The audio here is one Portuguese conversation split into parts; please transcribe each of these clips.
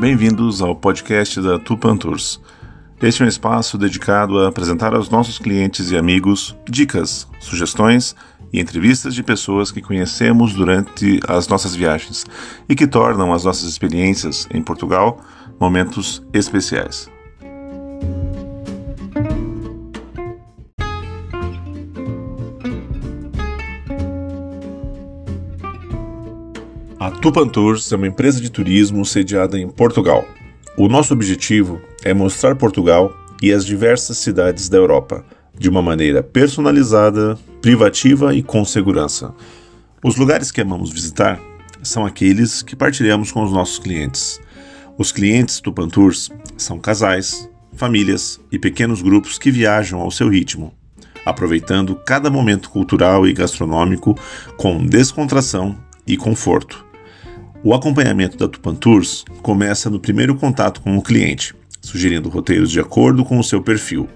Bem-vindos ao podcast da Tupan Tours. Este é um espaço dedicado a apresentar aos nossos clientes e amigos dicas, sugestões e entrevistas de pessoas que conhecemos durante as nossas viagens e que tornam as nossas experiências em Portugal momentos especiais. A Tupan Tours é uma empresa de turismo sediada em Portugal. O nosso objetivo é mostrar Portugal e as diversas cidades da Europa de uma maneira personalizada, privativa e com segurança. Os lugares que amamos visitar são aqueles que partilhamos com os nossos clientes. Os clientes Tupan Tours são casais, famílias e pequenos grupos que viajam ao seu ritmo, aproveitando cada momento cultural e gastronômico com descontração e conforto. O acompanhamento da Tupan Tours começa no primeiro contato com o cliente, sugerindo roteiros de acordo com o seu perfil.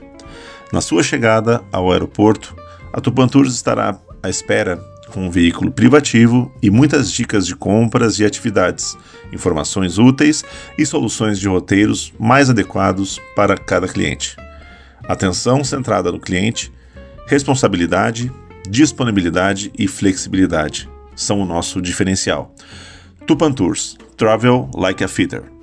Na sua chegada ao aeroporto, a Tupan Tours estará à espera com um veículo privativo e muitas dicas de compras e atividades, informações úteis e soluções de roteiros mais adequados para cada cliente. Atenção centrada no cliente, responsabilidade, disponibilidade e flexibilidade são o nosso diferencial. Tupan Tours Travel Like a Fitter.